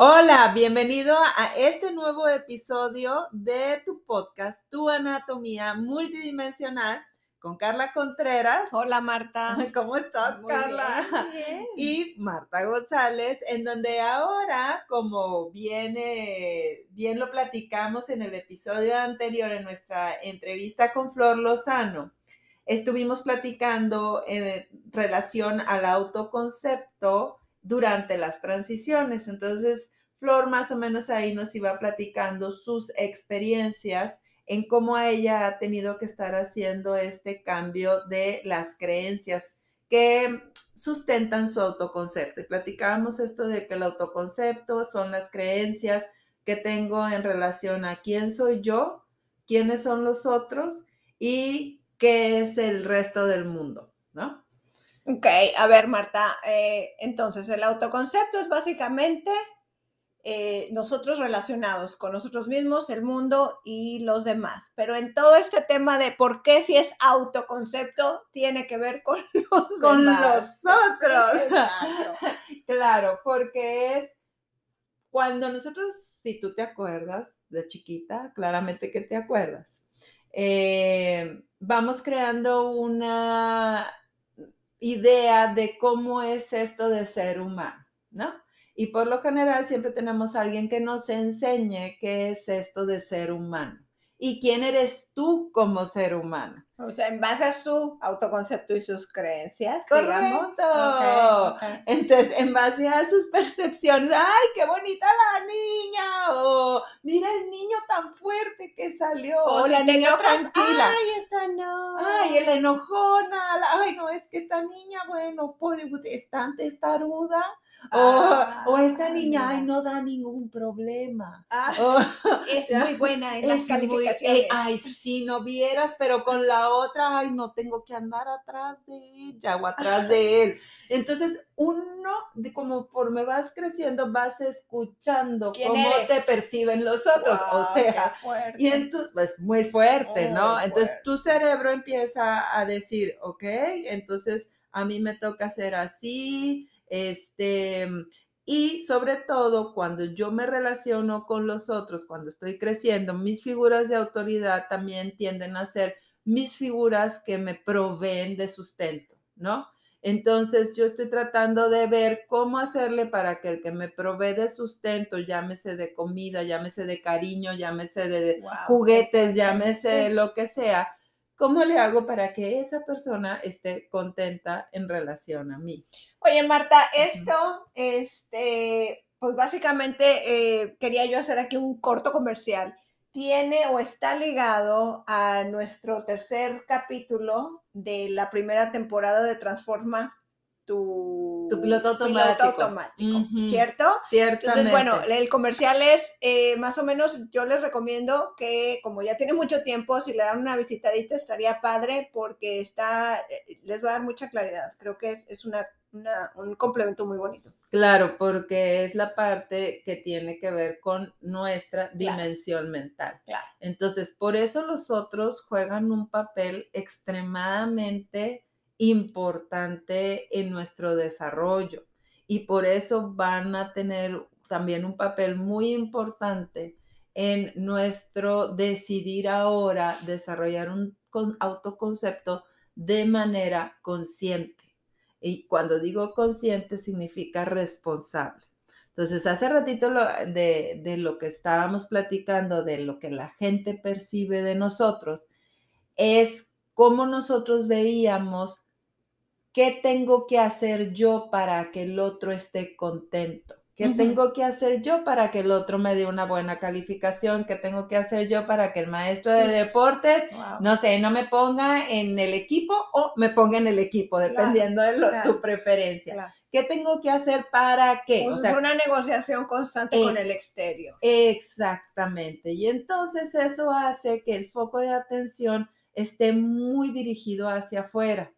Hola, bienvenido a este nuevo episodio de tu podcast, Tu Anatomía Multidimensional, con Carla Contreras. Hola Marta. ¿Cómo estás, Carla? Y Marta González, en donde ahora, como viene, bien lo platicamos en el episodio anterior, en nuestra entrevista con Flor Lozano, estuvimos platicando en relación al autoconcepto durante las transiciones. Entonces, Flor más o menos ahí nos iba platicando sus experiencias en cómo ella ha tenido que estar haciendo este cambio de las creencias que sustentan su autoconcepto. Y platicábamos esto de que el autoconcepto son las creencias que tengo en relación a quién soy yo, quiénes son los otros y qué es el resto del mundo, ¿no? Ok, a ver, Marta, eh, entonces el autoconcepto es básicamente eh, nosotros relacionados con nosotros mismos, el mundo y los demás. Pero en todo este tema de por qué si es autoconcepto, tiene que ver con los con los otros. claro, porque es cuando nosotros, si tú te acuerdas de chiquita, claramente que te acuerdas, eh, vamos creando una idea de cómo es esto de ser humano, ¿no? Y por lo general siempre tenemos a alguien que nos enseñe qué es esto de ser humano y quién eres tú como ser humano. O sea, en base a su autoconcepto y sus creencias. Correcto. Entonces, en base a sus percepciones, ay, qué bonita la niña, o mira el niño tan fuerte que salió, o, la niña tranquila. Ay, esta no. Ay, el enojona, ay, no, es que esta niña, bueno, puede, es tan testaruda o, esta ah, niña, ay, no da ningún problema. Ah, es muy buena en las calificaciones. Eh, ay, si no vieras, pero con la otra, ay, no tengo que andar atrás de ella o atrás de él. Entonces, uno, como por me vas creciendo, vas escuchando cómo te perciben los otros. o sea, y entonces, pues muy fuerte, ¿no? Entonces, tu cerebro empieza a decir, ok, entonces a mí me toca hacer así, este, y sobre todo cuando yo me relaciono con los otros, cuando estoy creciendo, mis figuras de autoridad también tienden a ser mis figuras que me proveen de sustento, ¿no? Entonces yo estoy tratando de ver cómo hacerle para que el que me provee de sustento, llámese de comida, llámese de cariño, llámese de juguetes, llámese de lo que sea, ¿Cómo le hago para que esa persona esté contenta en relación a mí? Oye, Marta, esto, este, pues básicamente eh, quería yo hacer aquí un corto comercial. Tiene o está ligado a nuestro tercer capítulo de la primera temporada de Transforma tu, piloto automático, ¿cierto? Ciertamente. Entonces, bueno, el comercial es, eh, más o menos, yo les recomiendo que, como ya tiene mucho tiempo, si le dan una visitadita estaría padre porque está, eh, les va a dar mucha claridad. Creo que es, una, un complemento muy bonito. Claro, porque es la parte que tiene que ver con nuestra dimensión mental. Entonces, por eso los otros juegan un papel extremadamente importante en nuestro desarrollo y por eso van a tener también un papel muy importante en nuestro decidir ahora desarrollar un autoconcepto de manera consciente. Y cuando digo consciente significa responsable. Entonces, hace ratito de, de, lo que estábamos platicando, de lo que la gente percibe de nosotros, es cómo nosotros veíamos ¿Qué tengo que hacer yo para que el otro esté contento? ¿Qué tengo que hacer yo para que el otro me dé una buena calificación? ¿Qué tengo que hacer yo para que el maestro de deportes, no sé, no me ponga en el equipo o me ponga en el equipo, dependiendo de tu preferencia? ¿Qué tengo que hacer para qué? o sea, una negociación constante con el exterior. Exactamente. Y entonces eso hace que el foco de atención esté muy dirigido hacia afuera.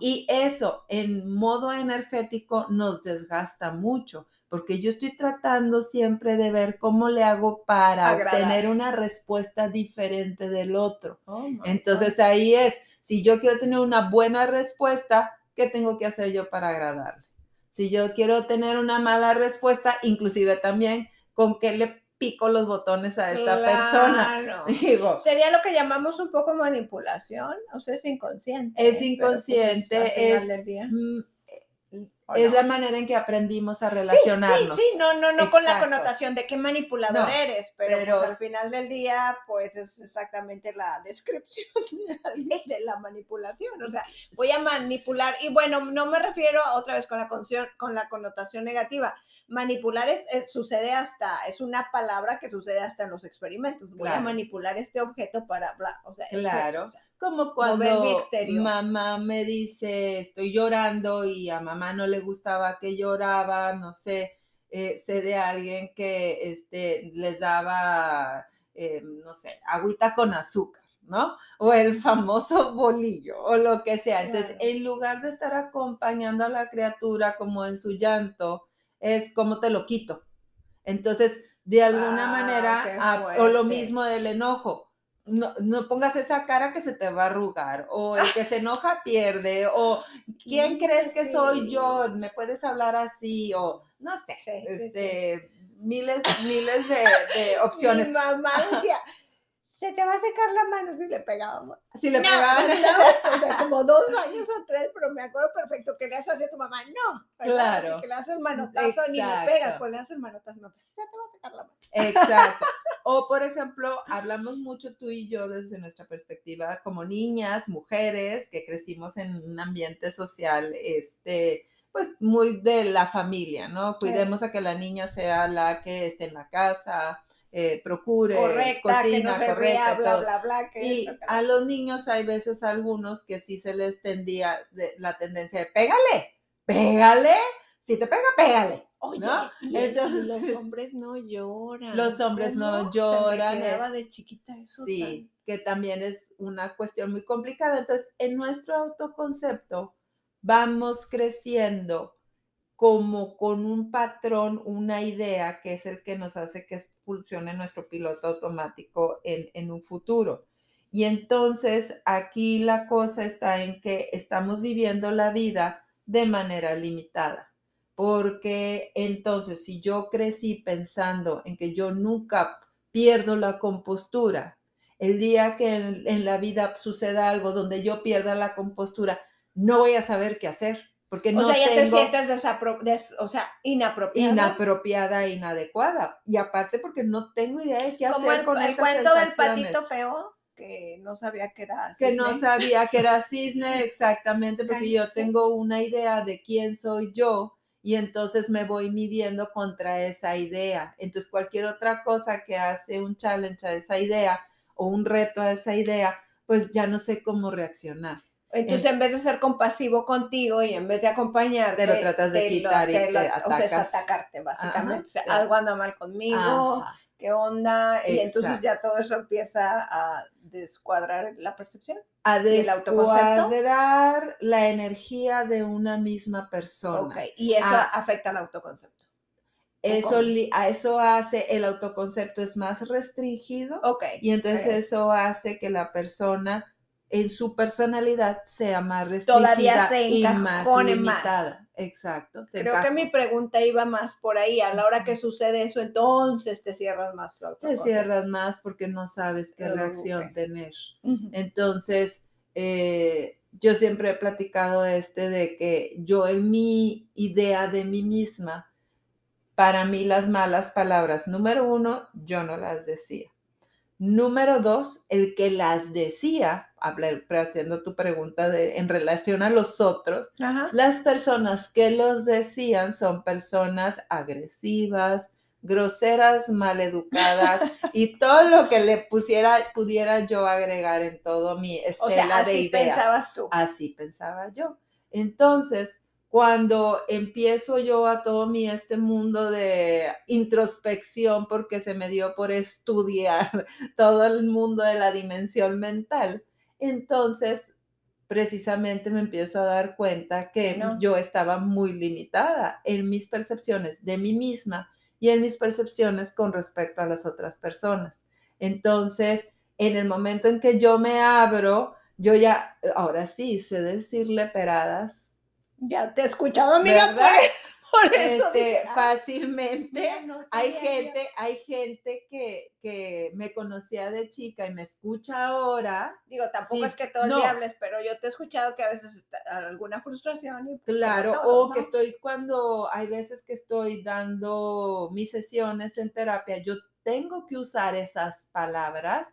Y eso en modo energético nos desgasta mucho, porque yo estoy tratando siempre de ver cómo le hago para obtener una respuesta diferente del otro. Oh Entonces ahí es, si yo quiero tener una buena respuesta, ¿qué tengo que hacer yo para agradarle? Si yo quiero tener una mala respuesta, inclusive también con qué le pico los botones a esta persona. Digo, Sería lo que llamamos un poco manipulación, o sea, es inconsciente. Es pues, inconsciente, es, es la manera en que aprendimos a relacionarnos. Sí, sí, no, no, no con la connotación de qué manipulador eres, pero, pues, al final del día, pues es exactamente la descripción de la manipulación. O sea, voy a manipular, y bueno, no me refiero otra vez con la, con la connotación negativa. Manipular es, sucede hasta, es una palabra que sucede hasta en los experimentos. Voy a manipular este objeto para, o sea, claro. Como cuando mamá me dice, estoy llorando y a mamá no le gustaba que lloraba, no sé, eh, sé de alguien que este, les daba, eh, no sé, agüita con azúcar. ¿no? O el famoso bolillo o lo que sea. Entonces, en lugar de estar acompañando a la criatura como en su llanto, es como te lo quito. Entonces, de alguna ah, manera, o lo mismo del enojo, no, no, pongas esa cara que se te va a arrugar, o el que se enoja pierde, o ¿quién crees que soy yo? ¿Me puedes hablar así? O no sé, este, miles, miles de, de opciones. Mi mamá decía, se te va a secar la mano si le pegábamos. Si le pegábamos. o sea, como dos años o tres, pero me acuerdo perfecto que le haces así a tu mamá, no. Claro. que le haces el manotazo ni le pegas, pues le haces el manotazo, no, pues se te va a secar la mano. Exacto. O, por ejemplo, hablamos mucho tú y yo desde nuestra perspectiva como niñas, mujeres, que crecimos en un ambiente social, este, pues muy de la familia, ¿no? Cuidemos a que la niña sea la que esté en la casa, eh, procure, correcta, cocina, que no correcta, bla, bla, bla, y a los niños hay veces algunos que sí se les tendía de, la tendencia de pégale, pégale, si te pega, pégale. Oye, Entonces, los hombres no lloran. Los hombres no lloran. Se me de chiquita eso. Sí, que también es una cuestión muy complicada. Entonces, en nuestro autoconcepto vamos creciendo como con un patrón, una idea que es el que nos hace que funcione nuestro piloto automático en, en un futuro. Y entonces aquí la cosa está en que estamos viviendo la vida de manera limitada, porque entonces si yo crecí pensando en que yo nunca pierdo la compostura, el día que en, en la vida suceda algo donde yo pierda la compostura, no voy a saber qué hacer porque o sea, ya te sientes o sea, inapropiada. Inapropiada, inadecuada. Y aparte porque no tengo idea de qué hacer el, con el cuento del patito feo que no sabía que era cisne. Que no sabía que era cisne, exactamente, porque yo tengo una idea de quién soy yo y entonces me voy midiendo contra esa idea. Entonces cualquier otra cosa que hace un challenge a esa idea o un reto a esa idea, pues ya no sé cómo reaccionar. Entonces, en vez de ser compasivo contigo y en vez de acompañarte, te lo tratas de quitar y te, atacas. O sea, es atacarte, básicamente. o sea, algo anda mal conmigo, qué onda, y entonces ya todo eso empieza a descuadrar la percepción. A descuadrar la energía de una misma persona. Ok, y eso ah. afecta al autoconcepto. Eso, a eso hace, el autoconcepto es más restringido. Ok. Y entonces eso hace que la persona en su personalidad sea más restringida Todavía se y más limitada. Exacto. Creo que mi pregunta iba más por ahí. A la hora que sucede eso, entonces te cierras más. Te cierras más porque no sabes qué reacción tener. Entonces, eh, yo siempre he platicado este de que yo en mi idea de mí misma, para mí las malas palabras, número uno, yo no las decía. Número dos, el que las decía, haciendo tu pregunta de, en relación a los otros, las personas que los decían son personas agresivas, groseras, maleducadas y todo lo que le pusiera, pudiera yo agregar en todo mi estela de ideas. Así pensabas tú. Así pensaba yo. Entonces, cuando empiezo yo a todo mi este mundo de introspección porque se me dio por estudiar todo el mundo de la dimensión mental, entonces precisamente me empiezo a dar cuenta que yo estaba muy limitada en mis percepciones de mí misma y en mis percepciones con respecto a las otras personas. Entonces, en el momento en que yo me abro, yo ya, ahora sí, sé decirle peradas Ya te he escuchado, amiga. Pues. Este, fácilmente. hay gente, hay gente que, que, me conocía de chica y me escucha ahora. Digo, tampoco es que todo el día hables, pero yo te he escuchado que a veces está alguna frustración. Y pues, claro, o que estoy cuando hay veces que estoy dando mis sesiones en terapia, yo tengo que usar esas palabras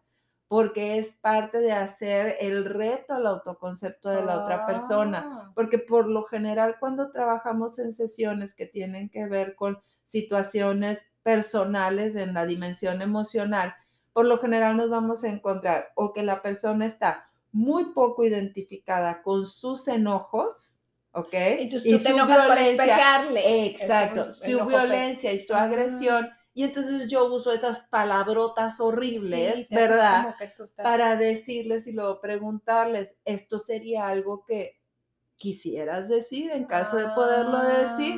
porque es parte de hacer el reto al autoconcepto de la otra persona, ah. porque por lo general cuando trabajamos en sesiones que tienen que ver con situaciones personales en la dimensión emocional, por lo general nos vamos a encontrar o que la persona está muy poco identificada con sus enojos, ¿ok? Entonces, y su violencia, exacto, su violencia y su agresión y entonces yo uso esas palabrotas horribles, ¿verdad? Para decirles y luego preguntarles, esto sería algo que quisieras decir en caso de poderlo decir.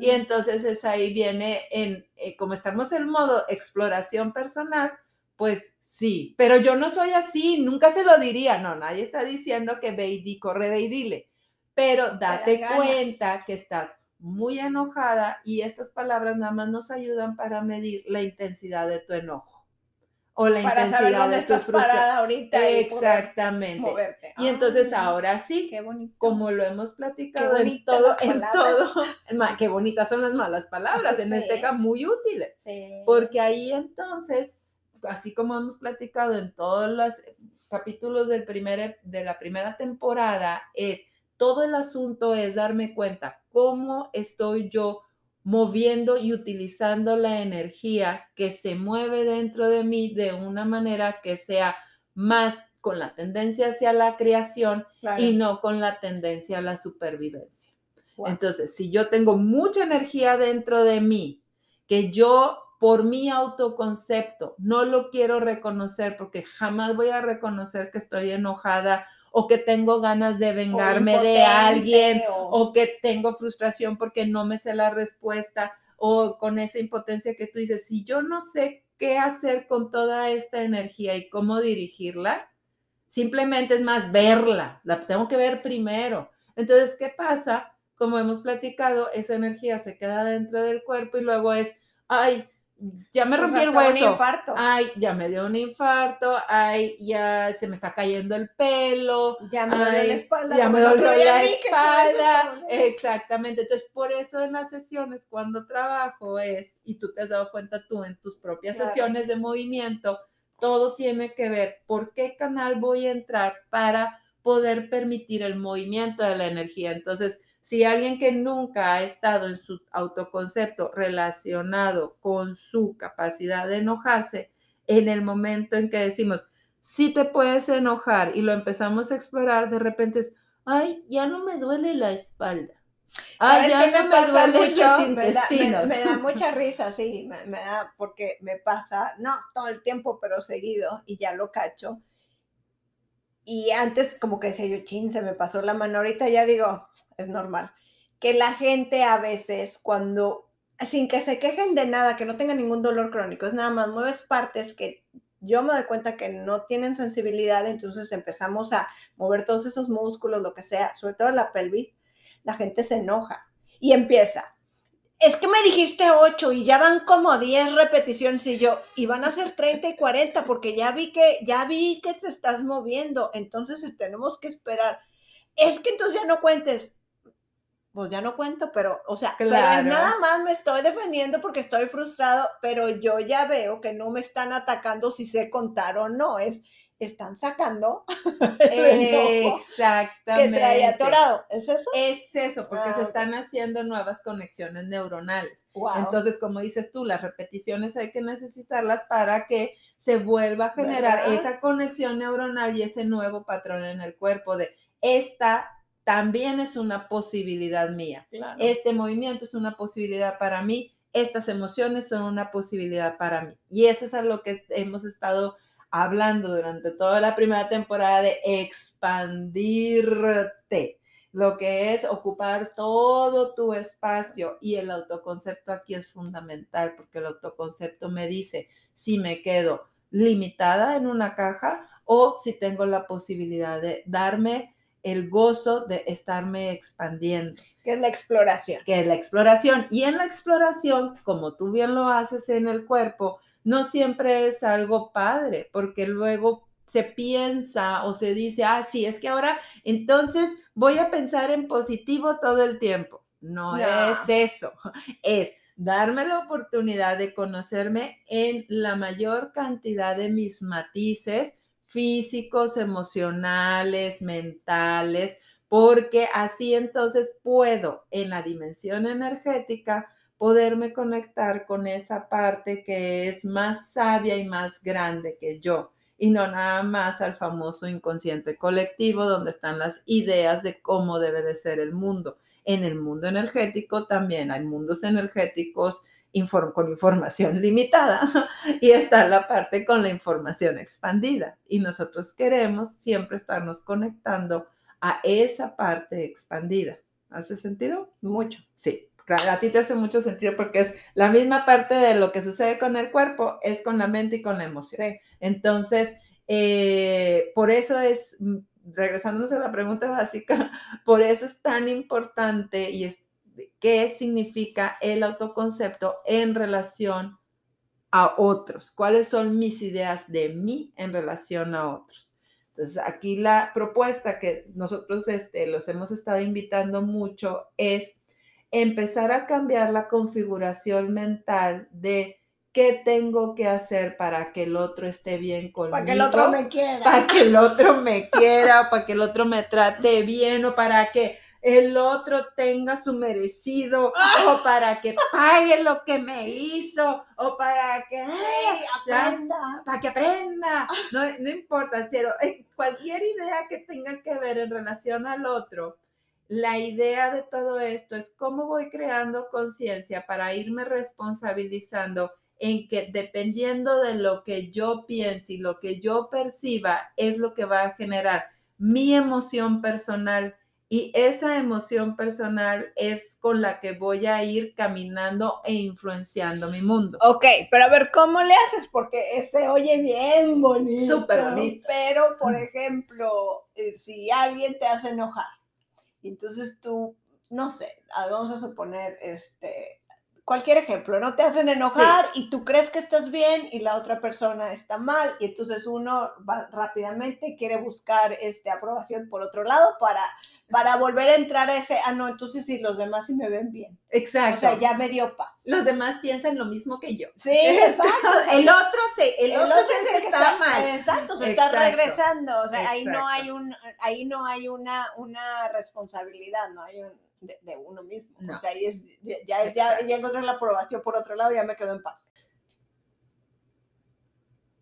Y ah. entonces es ahí viene en, eh, como estamos en modo exploración personal, pues sí, pero yo no soy así, nunca se lo diría, no, nadie está diciendo que ve y di, corre, ve y dile, pero date cuenta que estás muy enojada y estas palabras nada más nos ayudan para medir la intensidad de tu enojo o la intensidad de tu frustración. Exactamente. Y, entonces ahora sí, como lo hemos platicado en todo, en todo, qué bonitas son las malas palabras, en este caso muy útiles, porque ahí entonces, así como hemos platicado en todos los capítulos del primer, de la primera temporada, es todo el asunto es darme cuenta cómo estoy yo moviendo y utilizando la energía que se mueve dentro de mí de una manera que sea más con la tendencia hacia la creación y no con la tendencia a la supervivencia. Entonces, si yo tengo mucha energía dentro de mí, que yo por mi autoconcepto no lo quiero reconocer porque jamás voy a reconocer que estoy enojada o que tengo ganas de vengarme de alguien o... que tengo frustración porque no me sé la respuesta o con esa impotencia que tú dices, si yo no sé qué hacer con toda esta energía y cómo dirigirla, simplemente es más verla, la tengo que ver primero. Entonces, ¿qué pasa? Como hemos platicado, esa energía se queda dentro del cuerpo y luego es, ay, ya me rompí el hueso. infarto. Ay, ya me dio un infarto. Ay, ya se me está cayendo el pelo. Ya me duele la espalda. Ya me duele la espalda. Exactamente. Entonces, por eso en las sesiones, cuando trabajo es, y tú te has dado cuenta tú en tus propias sesiones de movimiento, todo tiene que ver por qué canal voy a entrar para poder permitir el movimiento de la energía. Entonces, si alguien que nunca ha estado en su autoconcepto relacionado con su capacidad de enojarse, en el momento en que decimos, si te puedes enojar y lo empezamos a explorar, de repente es, ay, ya no me duele la espalda. Ay, ya no me, duele los intestinos. Me da, mucha risa, sí, me, me da, porque me pasa, no todo el tiempo, pero seguido, y ya lo cacho y antes como que decía yo, chin, se me pasó la mano, ahorita ya digo, es normal. Que la gente a veces cuando, sin que se quejen de nada, que no tengan ningún dolor crónico, es nada más mueves partes que yo me doy cuenta que no tienen sensibilidad, entonces empezamos a mover todos esos músculos, lo que sea, sobre todo la pelvis, la gente se enoja y empieza es que me dijiste 8 y ya van como 10 repeticiones y yo, y van a ser 30 y 40 porque ya vi que, ya vi que te estás moviendo, entonces tenemos que esperar. Es que entonces ya no cuentes. Pues ya no cuento, pero, o sea, nada más me estoy defendiendo porque estoy frustrado, pero yo ya veo que no me están atacando si sé contar o no. Es, están sacando exactamente que trae atorado. ¿Es eso? Es eso, porque se ah, están haciendo nuevas conexiones neuronales. Entonces, como dices tú, las repeticiones hay que necesitarlas para que se vuelva a generar esa conexión neuronal y ese nuevo patrón en el cuerpo de esta también es una posibilidad mía. Este movimiento es una posibilidad para mí. Estas emociones son una posibilidad para mí. Y eso es a lo que hemos estado hablando durante toda la primera temporada de expandirte, lo que es ocupar todo tu espacio y el autoconcepto aquí es fundamental porque el autoconcepto me dice si me quedo limitada en una caja o si tengo la posibilidad de darme el gozo de estarme expandiendo. Que es la exploración. Que es la exploración. Y en la exploración, como tú bien lo haces en el cuerpo, no siempre es algo padre, porque luego se piensa o se dice, ah, sí, es que ahora entonces voy a pensar en positivo todo el tiempo. No, es eso, es darme la oportunidad de conocerme en la mayor cantidad de mis matices físicos, emocionales, mentales, porque así entonces puedo en la dimensión energética poderme conectar con esa parte que es más sabia y más grande que yo y no nada más al famoso inconsciente colectivo donde están las ideas de cómo debe de ser el mundo. En el mundo energético también hay mundos energéticos con información limitada y está la parte con la información expandida. Y nosotros queremos siempre estarnos conectando a esa parte expandida. ¿Hace sentido? Mucho. Sí, a ti te hace mucho sentido porque es la misma parte de lo que sucede con el cuerpo, es con la mente y con la emoción. Entonces, eh, por eso es, mm, regresándonos a la pregunta básica, por eso es tan importante y es, qué significa el autoconcepto en relación a otros, cuáles son mis ideas de mí en relación a otros. Entonces, aquí la propuesta que nosotros este, los hemos estado invitando mucho es empezar a cambiar la configuración mental de qué tengo que hacer para que el otro esté bien conmigo. Para que el otro me quiera. Para que el otro me quiera, para que el otro me trate bien o para que el otro tenga su merecido o para que pague lo que me hizo o para que aprenda. Para que aprenda. No, no importa, pero cualquier idea que tenga que ver en relación al otro la idea de todo esto es cómo voy creando conciencia para irme responsabilizando en que dependiendo de lo que yo piense y lo que yo perciba es lo que va a generar mi emoción personal y esa emoción personal es con la que voy a ir caminando e influenciando mi mundo. Ok, pero a ver, ¿cómo le haces? Porque este oye bien bonito. Súper bonito. Pero, por ejemplo, eh, si alguien te hace enojar, entonces tú, no sé, vamos a suponer, este, cualquier ejemplo, no te hacen enojar y tú crees que estás bien y la otra persona está mal y entonces uno va rápidamente quiere buscar este aprobación por otro lado para para volver a entrar a ese, ah no, entonces sí los demás sí me ven bien. Exacto. O sea, ya me dio paz. Los demás piensan lo mismo que yo. Sí, exacto. el otro se el, otro, se está, mal. Exacto, se está regresando, o sea, ahí no hay un ahí no hay una una responsabilidad, no hay un de, uno mismo. O sea, ahí es, ya, es, ya, ya la aprobación por otro lado, ya me quedo en paz.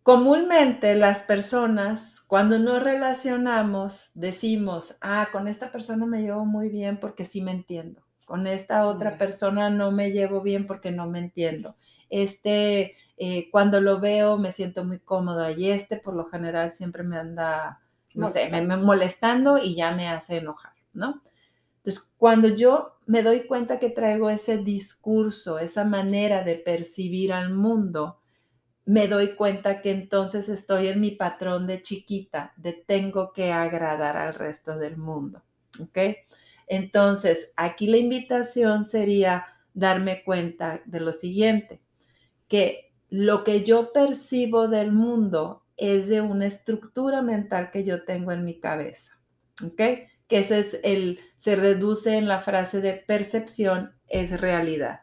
Comúnmente las personas, cuando nos relacionamos, decimos, ah, con esta persona me llevo muy bien porque sí me entiendo. Con esta otra persona no me llevo bien porque no me entiendo. Este, eh, cuando lo veo me siento muy cómoda y este por lo general siempre me anda, no sé, me, me molestando y ya me hace enojar, ¿no? Entonces, cuando yo me doy cuenta que traigo ese discurso, esa manera de percibir al mundo, me doy cuenta que entonces estoy en mi patrón de chiquita, de tengo que agradar al resto del mundo. ¿Ok? Entonces, aquí la invitación sería darme cuenta de lo siguiente, que lo que yo percibo del mundo es de una estructura mental que yo tengo en mi cabeza. ¿Ok? Ese es el, se reduce en la frase de percepción es realidad.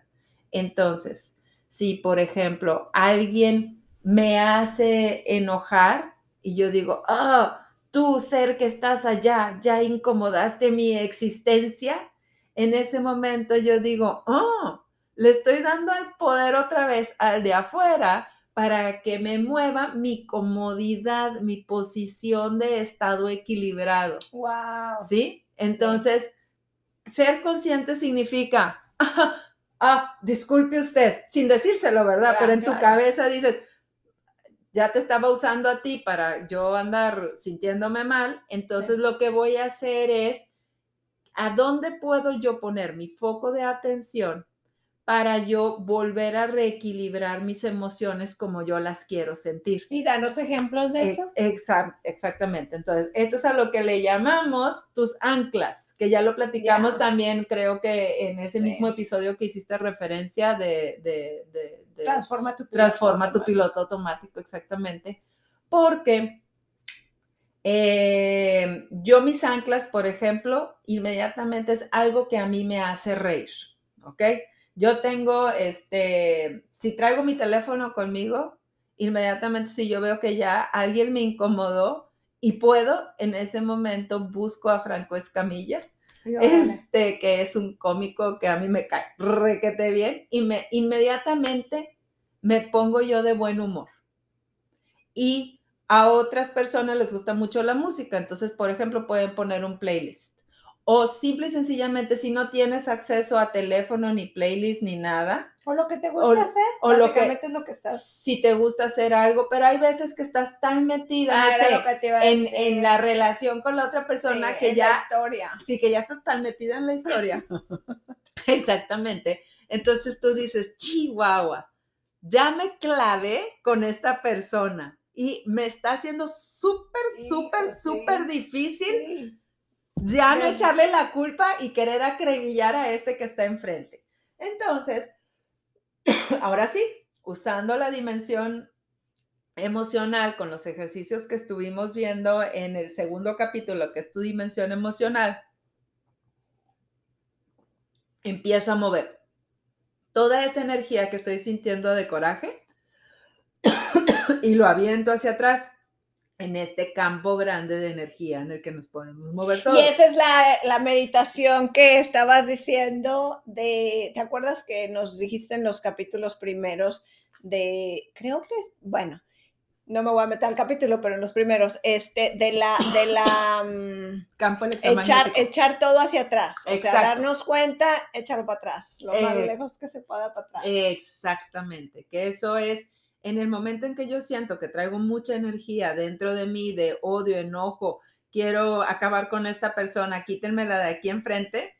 Entonces, si por ejemplo alguien me hace enojar y yo digo, ah, tú ser que estás allá, ya incomodaste mi existencia, en ese momento yo digo, oh, le estoy dando el poder otra vez al de afuera para que me mueva mi comodidad, mi posición de estado equilibrado. Wow. ¿Sí? Entonces, ser consciente significa, ah, disculpe usted, sin decírselo, ¿verdad? Pero en tu cabeza dices, ya te estaba usando a ti para yo andar sintiéndome mal, entonces lo que voy a hacer es, ¿a dónde puedo yo poner mi foco de atención para yo volver a reequilibrar mis emociones como yo las quiero sentir. Y danos ejemplos de eso. exactamente. Entonces, esto es a lo que le llamamos tus anclas, que ya lo platicamos también, creo que en ese mismo episodio que hiciste referencia de... de, transforma tu piloto. Transforma tu piloto automático, exactamente. Porque eh, yo mis anclas, por ejemplo, inmediatamente es algo que a mí me hace reír, ¿ok? Yo tengo, este, si traigo mi teléfono conmigo, inmediatamente si yo veo que ya alguien me incomodó y puedo, en ese momento busco a Franco Escamilla, este, que es un cómico que a mí me cae requete bien y me inmediatamente me pongo yo de buen humor. Y a otras personas les gusta mucho la música, entonces, por ejemplo, pueden poner un playlist. O simple y sencillamente, si no tienes acceso a teléfono, ni playlist, ni nada. O lo que te gusta hacer. O lo que, es lo que estás. Si te gusta hacer algo, pero hay veces que estás tan metida ah, en, la relación con la otra persona que ya. La historia. Sí, que ya estás tan metida en la historia. Exactamente. Entonces tú dices, chihuahua, ya me clavé con esta persona y me está haciendo súper, súper, súper difícil ya no echarle la culpa y querer acribillar a este que está enfrente. Entonces, ahora sí, usando la dimensión emocional con los ejercicios que estuvimos viendo en el segundo capítulo, que es tu dimensión emocional, empiezo a mover toda esa energía que estoy sintiendo de coraje y lo aviento hacia atrás en este campo grande de energía en el que nos podemos mover todos. Y esa es la, meditación que estabas diciendo de, ¿te acuerdas que nos dijiste en los capítulos primeros de, creo que, bueno, no me voy a meter al capítulo, pero en los primeros, este, de la, de la, mm, campo echar, echar todo hacia atrás, o sea, darnos cuenta, echarlo para atrás, lo más eh, lejos que se pueda para atrás. Exactamente, que eso es en el momento en que yo siento que traigo mucha energía dentro de mí de odio, enojo, quiero acabar con esta persona, quítenmela de aquí enfrente,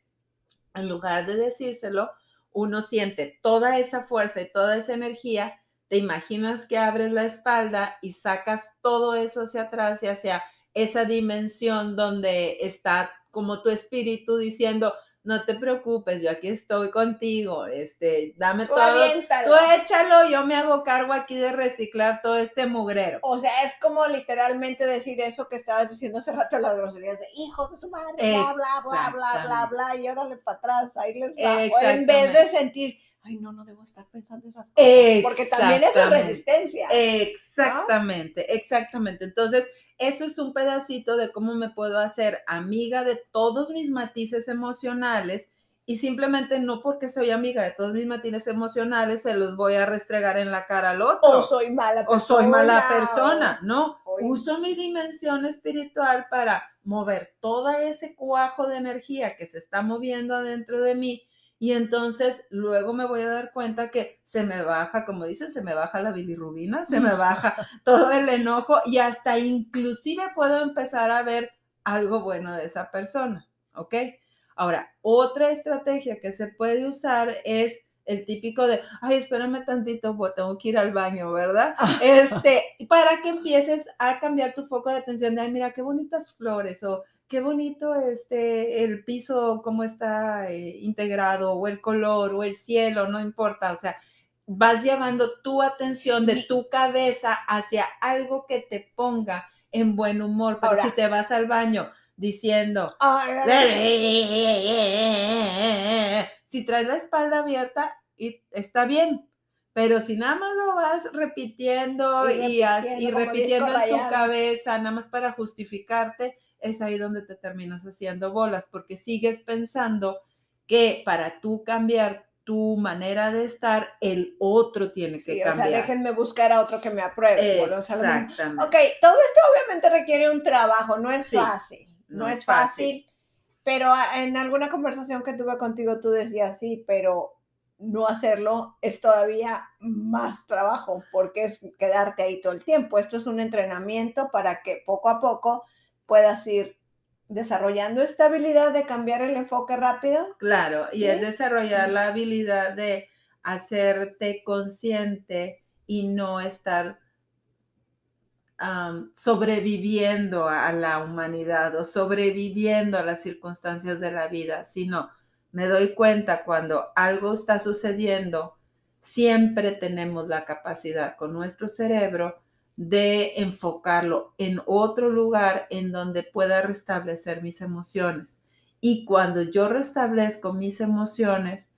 en lugar de decírselo, uno siente toda esa fuerza y toda esa energía, te imaginas que abres la espalda y sacas todo eso hacia atrás y hacia esa dimensión donde está como tu espíritu diciendo, no te preocupes, yo aquí estoy contigo, este, dame todo, tú échalo, yo me hago cargo aquí de reciclar todo este mugrero. O sea, es como literalmente decir eso que estabas diciendo hace rato las groserías de hijos de su madre, bla, bla, bla, bla, bla, bla, y órale para atrás, ahí les va. en vez de sentir, ay, no, no debo estar pensando esas cosas, porque también es resistencia. Exactamente, exactamente. Entonces, eso es un pedacito de cómo me puedo hacer amiga de todos mis matices emocionales y simplemente no porque soy amiga de todos mis matices emocionales se los voy a restregar en la cara al otro. O soy mala persona. O soy mala persona, no. Uso mi dimensión espiritual para mover todo ese cuajo de energía que se está moviendo adentro de mí y entonces luego me voy a dar cuenta que se me baja, como dicen, se me baja la bilirrubina, se me baja todo el enojo y hasta inclusive puedo empezar a ver algo bueno de esa persona, ¿ok? Ahora, otra estrategia que se puede usar es el típico de, ay, espérame tantito, pues tengo que ir al baño, ¿verdad? Este, para que empieces a cambiar tu foco de atención de, ay, mira, qué bonitas flores, o qué bonito este, el piso, cómo está eh, integrado, o el color, o el cielo, no importa, o sea, vas llevando tu atención de tu cabeza hacia algo que te ponga en buen humor, pero si te vas al baño diciendo, si traes la espalda abierta, y está bien, pero si nada más lo vas repitiendo y, y repitiendo en tu cabeza, nada más para justificarte, es ahí donde te terminas haciendo bolas, porque sigues pensando que para tú cambiar tu manera de estar, el otro tiene que cambiar. O sea, déjenme buscar a otro que me apruebe. Exactamente. ok, todo esto obviamente requiere un trabajo, no es fácil, no, es fácil, pero en alguna conversación que tuve contigo tú decías, sí, pero no hacerlo es todavía más trabajo porque es quedarte ahí todo el tiempo. Esto es un entrenamiento para que poco a poco puedas ir desarrollando esta habilidad de cambiar el enfoque rápido. Claro, y es desarrollar la habilidad de hacerte consciente y no estar sobreviviendo a la humanidad o sobreviviendo a las circunstancias de la vida, sino me doy cuenta cuando algo está sucediendo, siempre tenemos la capacidad con nuestro cerebro de enfocarlo en otro lugar en donde pueda restablecer mis emociones. Y cuando yo restablezco mis emociones,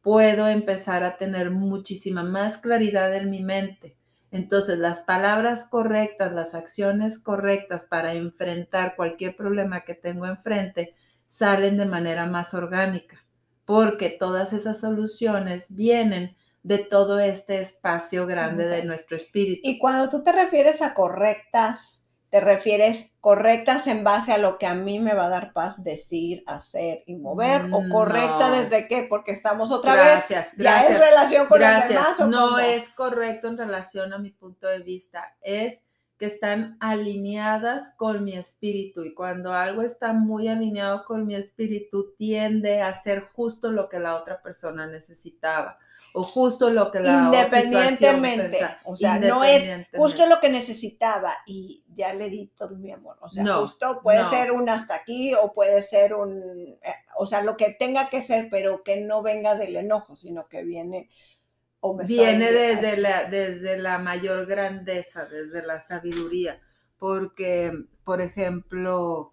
puedo empezar a tener muchísima más claridad en mi mente entonces, las palabras correctas, las acciones correctas para enfrentar cualquier problema que tengo enfrente salen de manera más orgánica, porque todas esas soluciones vienen de todo este espacio grande de nuestro espíritu. Y cuando tú te refieres a correctas te refieres correctas en base a lo que a mí me va a dar paz decir, hacer y mover, o correcta desde qué, porque estamos otra vez. Gracias. ¿Ya es relación con gracias. no es correcto en relación a mi punto de vista, es que están alineadas con mi espíritu y cuando algo está muy alineado con mi espíritu tiende a ser justo lo que la otra persona necesitaba o justo lo que la independientemente, o sea, no es justo lo que necesitaba y ya le di todo mi amor, o sea, justo puede ser un hasta aquí o puede ser un, eh, o sea, lo que tenga que ser, pero que no venga del enojo, sino que viene o viene desde la desde la mayor grandeza, desde la sabiduría, porque, por ejemplo,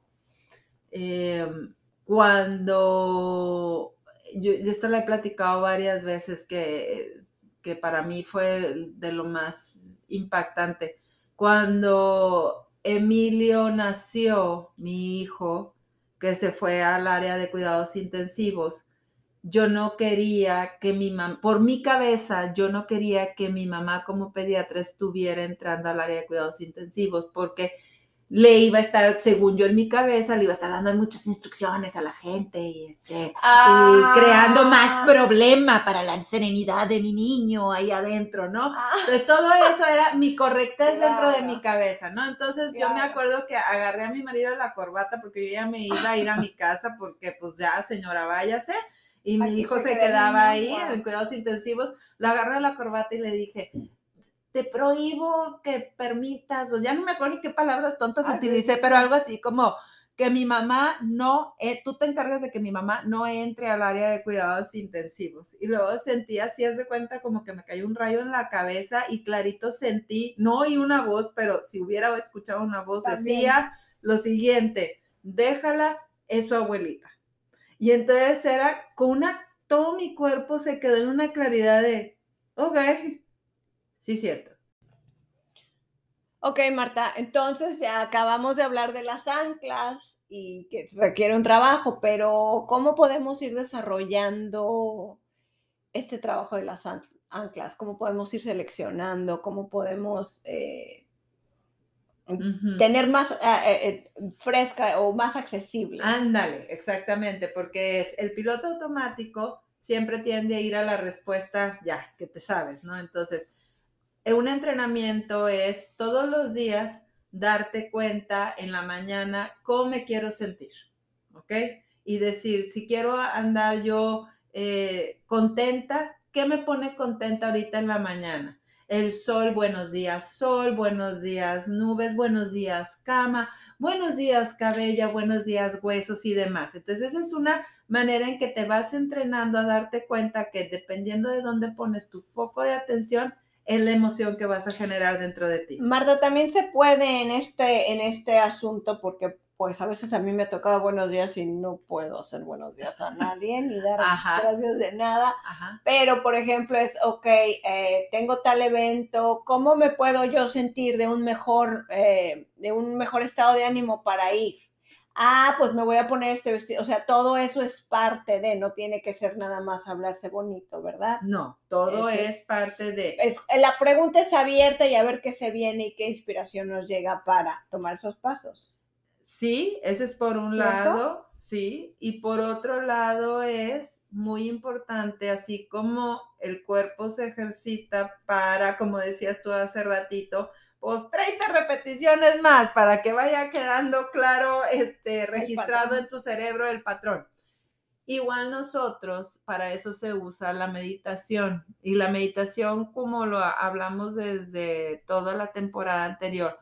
em, cuando yo, esto la he platicado varias veces que, que para mí fue de lo más impactante. Cuando Emilio nació, mi hijo, que se fue al área de cuidados intensivos, yo no quería que mi mamá, por mi cabeza, yo no quería que mi mamá como pediatra estuviera entrando al área de cuidados intensivos porque le iba a estar, según yo en mi cabeza, le iba a estar dando muchas instrucciones a la gente y, este, ah. creando más problema para la serenidad de mi niño ahí adentro, ¿no? Ah. Entonces todo eso era mi correctez dentro de mi cabeza, ¿no? Entonces yo me acuerdo que agarré a mi marido de la corbata porque yo ya me iba a ir a mi casa porque pues ya señora váyase y mi hijo se, quedaba ahí en cuidados intensivos, lo agarré de la corbata y le dije, te prohíbo que permitas, o ya no me acuerdo ni qué palabras tontas utilicé, pero algo así como que mi mamá no, eh, tú te encargas de que mi mamá no entre al área de cuidados intensivos. Y luego sentí así, haz de cuenta, como que me cayó un rayo en la cabeza y clarito sentí, no oí una voz, pero si hubiera escuchado una voz, decía lo siguiente, déjala, es su abuelita. Y entonces era con una, todo mi cuerpo se quedó en una claridad de, ok, Sí, cierto. Ok, Marta, entonces ya acabamos de hablar de las anclas y que requiere un trabajo, pero ¿cómo podemos ir desarrollando este trabajo de las anclas? ¿Cómo podemos ir seleccionando? ¿Cómo podemos eh, tener más eh, eh, fresca o más accesible? Ándale, exactamente, porque es el piloto automático siempre tiende a ir a la respuesta ya, que te sabes, ¿no? Entonces, un entrenamiento es todos los días darte cuenta en la mañana cómo me quiero sentir, ¿ok? Y decir, si quiero andar yo eh, contenta, ¿qué me pone contenta ahorita en la mañana? El sol, buenos días sol, buenos días nubes, buenos días cama, buenos días cabella, buenos días huesos y demás. Entonces, esa es una manera en que te vas entrenando a darte cuenta que dependiendo de dónde pones tu foco de atención, es la emoción que vas a generar dentro de ti. Marta, también se puede en este, en este asunto, porque pues a veces a mí me ha tocado buenos días y no puedo hacer buenos días a nadie ni dar gracias de nada. Pero, por ejemplo, es, ok, eh, tengo tal evento, ¿cómo me puedo yo sentir de un mejor, eh, de un mejor estado de ánimo para ir? Ah, pues me voy a poner este vestido. O sea, todo eso es parte de, no tiene que ser nada más hablarse bonito, ¿verdad? No, todo es, parte de. la pregunta es abierta y a ver qué se viene y qué inspiración nos llega para tomar esos pasos. Sí, ese es por un lado, sí, y por otro lado es muy importante, así como el cuerpo se ejercita para, como decías tú hace ratito, pues 30 repeticiones más para que vaya quedando claro, este, registrado en tu cerebro el patrón. Igual nosotros, para eso se usa la meditación. Y la meditación, como lo hablamos desde toda la temporada anterior,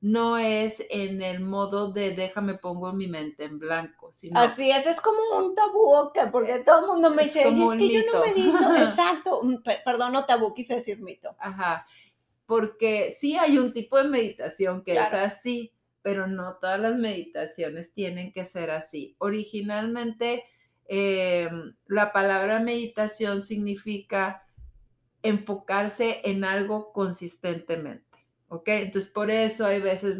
no es en el modo de déjame pongo mi mente en blanco. Sino Así es, es como un tabú, porque todo el mundo me dice, es, que yo no medito. Exacto, perdón, no tabú, quise decir mito. Ajá, porque sí hay un tipo de meditación que es así, pero no todas las meditaciones tienen que ser así. Originalmente, em, la palabra meditación significa enfocarse en algo consistentemente. ¿ok? Entonces, por eso hay veces,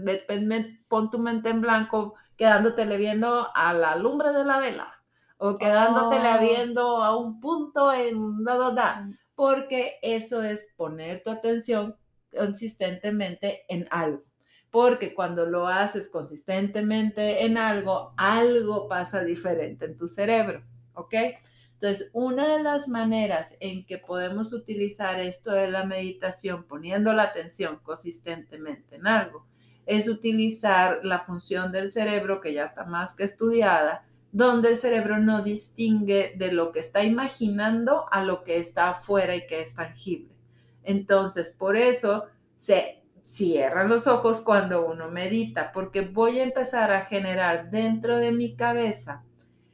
pon tu mente en blanco quedándotele viendo a la lumbre de la vela o quedándotele oh. viendo a un punto en da, da, da, porque eso es poner tu atención consistentemente en algo. Porque cuando lo haces consistentemente en algo, algo pasa diferente en tu cerebro, ¿ok? Entonces, una de las maneras en que podemos utilizar esto de la meditación poniendo la atención consistentemente en algo es utilizar la función del cerebro que ya está más que estudiada, donde el cerebro no distingue de lo que está imaginando a lo que está afuera y que es tangible. Entonces, por eso se cierran los ojos cuando uno medita, porque voy a empezar a generar dentro de mi cabeza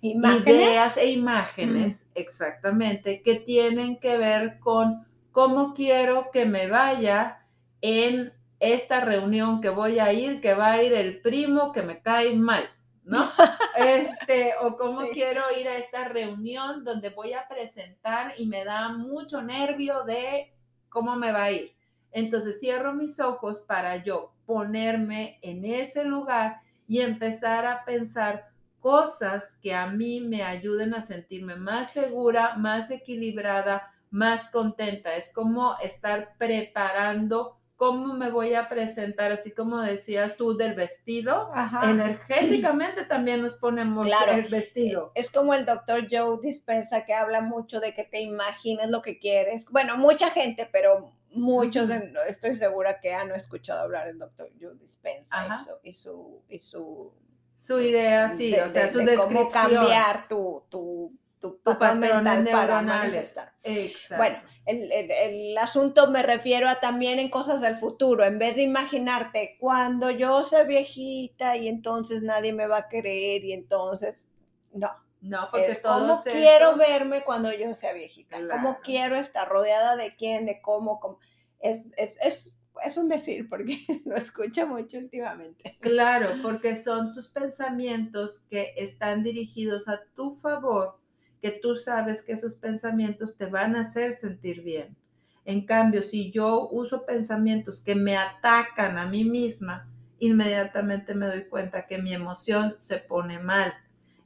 ideas e imágenes, exactamente, que tienen que ver con cómo quiero que me vaya en esta reunión que voy a ir, que va a ir el primo que me cae mal, ¿no? Este, o cómo quiero ir a esta reunión donde voy a presentar y me da mucho nervio de cómo me va a ir. Entonces cierro mis ojos para yo ponerme en ese lugar y empezar a pensar cosas que a mí me ayuden a sentirme más segura, más equilibrada, más contenta. Es como estar preparando cómo me voy a presentar, así como decías tú del vestido. Energéticamente también nos ponemos el vestido. Es como el doctor Joe Dispensa que habla mucho de que te imagines lo que quieres. Bueno, mucha gente, pero muchos, estoy segura que han escuchado hablar del doctor Joe Dispensa y su, y su su idea, sí, o sea, su descripción. Cómo cambiar tu, tu, tu, patrón neuronales. Exacto. Bueno, el, el, el, asunto me refiero a también en cosas del futuro. En vez de imaginarte cuando yo sea viejita y entonces nadie me va a querer y entonces, no. No, porque es cómo quiero verme cuando yo sea viejita. Cómo quiero estar rodeada de quién, de cómo. cómo. Es, es, es es un decir porque lo escucho mucho últimamente. Claro, porque son tus pensamientos que están dirigidos a tu favor, que tú sabes que esos pensamientos te van a hacer sentir bien. En cambio, si yo uso pensamientos que me atacan a mí misma, inmediatamente me doy cuenta que mi emoción se pone mal.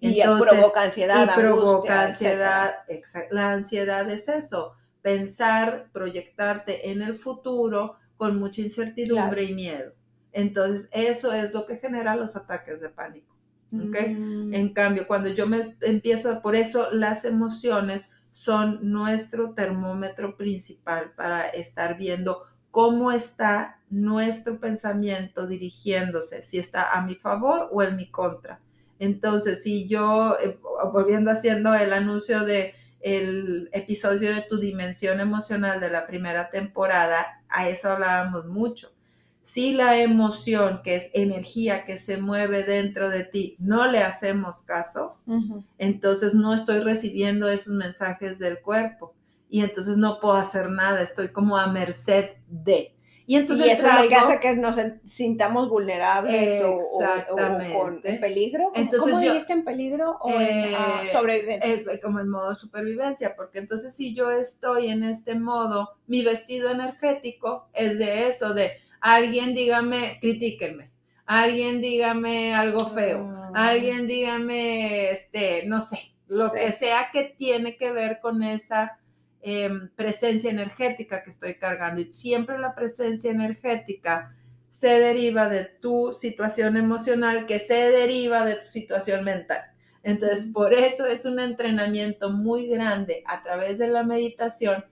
y provoca ansiedad. Y provoca ansiedad. La ansiedad es eso, pensar, proyectarte en el futuro, con mucha incertidumbre y miedo. Entonces, eso es lo que genera los ataques de pánico. ¿Okay? Mm. En cambio, cuando yo me empiezo, por eso las emociones son nuestro termómetro principal para estar viendo cómo está nuestro pensamiento dirigiéndose, si está a mi favor o en mi contra. Entonces, si yo, eh, volviendo haciendo el anuncio de el episodio de tu dimensión emocional de la primera temporada, a eso hablábamos mucho. Si la emoción, que es energía que se mueve dentro de ti, no le hacemos caso, entonces no estoy recibiendo esos mensajes del cuerpo y entonces no puedo hacer nada, estoy como a merced de. Y entonces eso es lo que hace que nos sintamos vulnerables o, con, en peligro. Entonces ¿Cómo dijiste en peligro o en ah, eh, sobrevivencia? Eh, como en modo supervivencia, porque entonces si yo estoy en este modo, mi vestido energético es de eso, de alguien dígame, critíquenme, alguien dígame algo feo, ah. alguien dígame, este, no sé, lo que sea que tiene que ver con esa Em, presencia energética que estoy cargando. Y siempre la presencia energética se deriva de tu situación emocional, que se deriva de tu situación mental. Entonces, por eso es un entrenamiento muy grande a través de la meditación,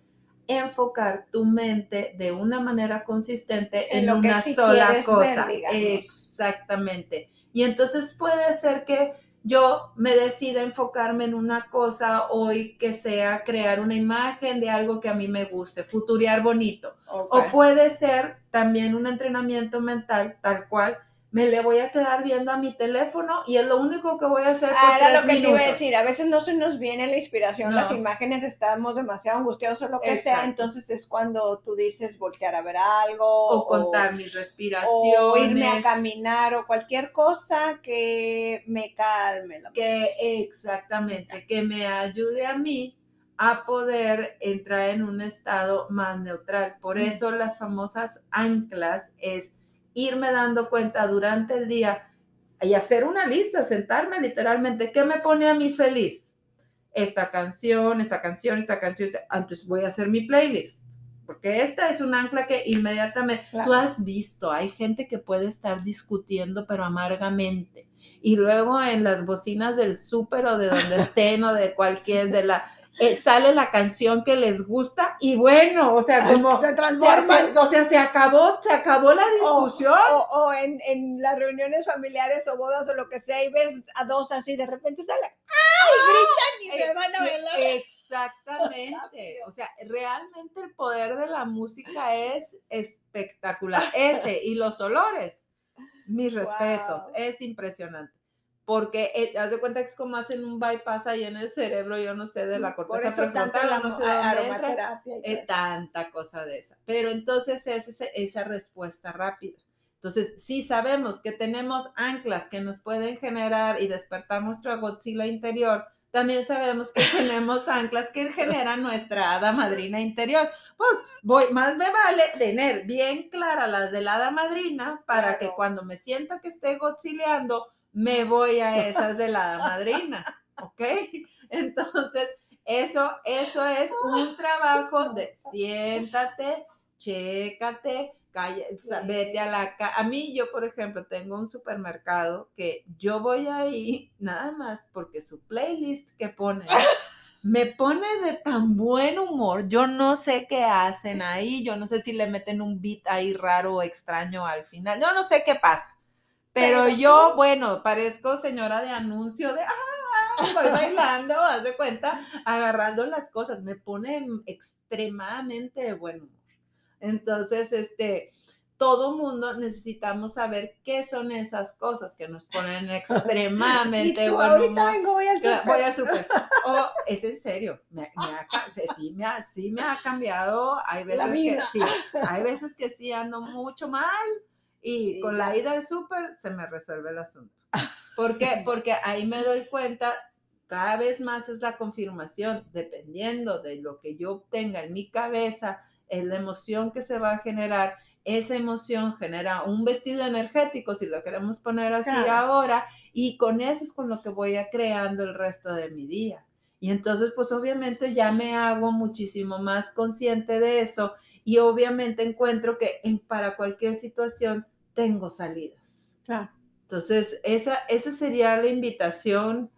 enfocar tu mente de una manera consistente en, una sola cosa. Exactamente. Y entonces puede ser que yo me decida enfocarme en una cosa hoy que sea crear una imagen de algo que a mí me guste, futuriar bonito. O puede ser también un entrenamiento mental tal cual me le voy a quedar viendo a mi teléfono y es lo único que voy a hacer. Por ah, era lo que te iba a decir, a veces no se nos viene la inspiración, las imágenes estamos demasiado angustiados o lo que sea, entonces es cuando tú dices voltear a ver algo. O, contar mis respiraciones. O irme a caminar o cualquier cosa que me calme. que exactamente, que me ayude a mí a poder entrar en un estado más neutral. Por eso las famosas anclas es irme dando cuenta durante el día y hacer una lista, sentarme literalmente, ¿qué me pone a mí feliz? Esta canción, esta canción, esta canción, antes voy a hacer mi playlist, porque esta es un ancla que inmediatamente, tú has visto, hay gente que puede estar discutiendo, pero amargamente, y luego en las bocinas del súper o de donde estén o de cualquier, de la eh, sale la canción que les gusta y bueno, o sea, como se transforma. o sea, se acabó, se acabó la discusión. O, en, en, las reuniones familiares o bodas o lo que sea, y ves a dos así, de repente sale, ¡ay! gritan y se van a bailar. Exactamente. O sea, realmente el poder de la música es espectacular. Ese y los olores, mis respetos, es impresionante porque eh, haz de cuenta que es como hacen un bypass ahí en el cerebro, yo no sé, de la corteza prefrontal, no sé dónde entra, eh, tanta cosa de esa. Pero entonces es esa respuesta rápida. Entonces, sí sabemos que tenemos anclas que nos pueden generar y despertar nuestra Godzilla interior, también sabemos que tenemos anclas que generan nuestra hada madrina interior. Pues voy, más me vale tener bien claras las de la hada madrina para que cuando me sienta que esté godzileando, me voy a esas de la madrina, ¿ok? Entonces, eso, eso es un trabajo de siéntate, chécate, calla, vete a la... A mí, yo, por ejemplo, tengo un supermercado que yo voy ahí nada más porque su playlist que pone me pone de tan buen humor. Yo no sé qué hacen ahí, yo no sé si le meten un beat ahí raro o extraño al final, yo no sé qué pasa pero, yo, bueno, parezco señora de anuncio de, ah, voy bailando, haz de cuenta, agarrando las cosas, me pone extremadamente de buen humor. Entonces, este, todo mundo necesitamos saber qué son esas cosas que nos ponen extremadamente ¿Y ahorita vengo, voy al super. Voy al super. Es en serio, me, sí, me ha, sí me ha cambiado, hay veces que sí, hay veces que sí ando mucho mal, y con la ida al súper se me resuelve el asunto. ¿Por qué? Porque ahí me doy cuenta, cada vez más es la confirmación, dependiendo de lo que yo tenga en mi cabeza, es la emoción que se va a generar. Esa emoción genera un vestido energético, si lo queremos poner así ahora, y con eso es con lo que voy a creando el resto de mi día. Y entonces, pues obviamente ya me hago muchísimo más consciente de eso y obviamente encuentro que en, para cualquier situación tengo salidas. Entonces, esa, esa sería la invitación.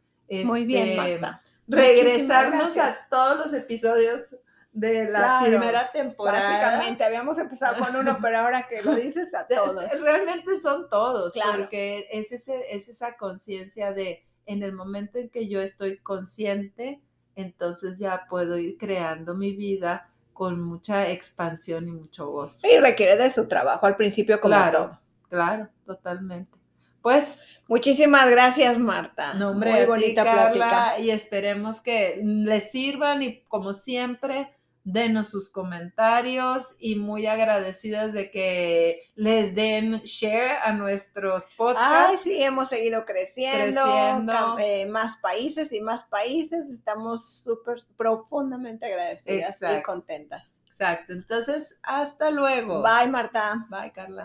Muy bien, este, Marta. Regresarnos a todos los episodios de la primera temporada. Básicamente, habíamos empezado con uno, pero ahora que lo dices a todos. Realmente son todos, porque es, ese, es esa conciencia de en el momento en que yo estoy consciente, entonces ya puedo ir creando mi vida con mucha expansión y mucho gozo. Y requiere de su trabajo al principio como claro, Claro, totalmente. Pues muchísimas gracias, Marta. Muy bonita plática y esperemos que les sirvan y como siempre denos sus comentarios y muy agradecidas de que les den share a nuestros podcasts. Ay, sí, hemos seguido creciendo, eh, más países y más países. Estamos súper profundamente agradecidas y contentas. Exacto. Entonces, hasta luego. Bye, Marta. Bye, Carla.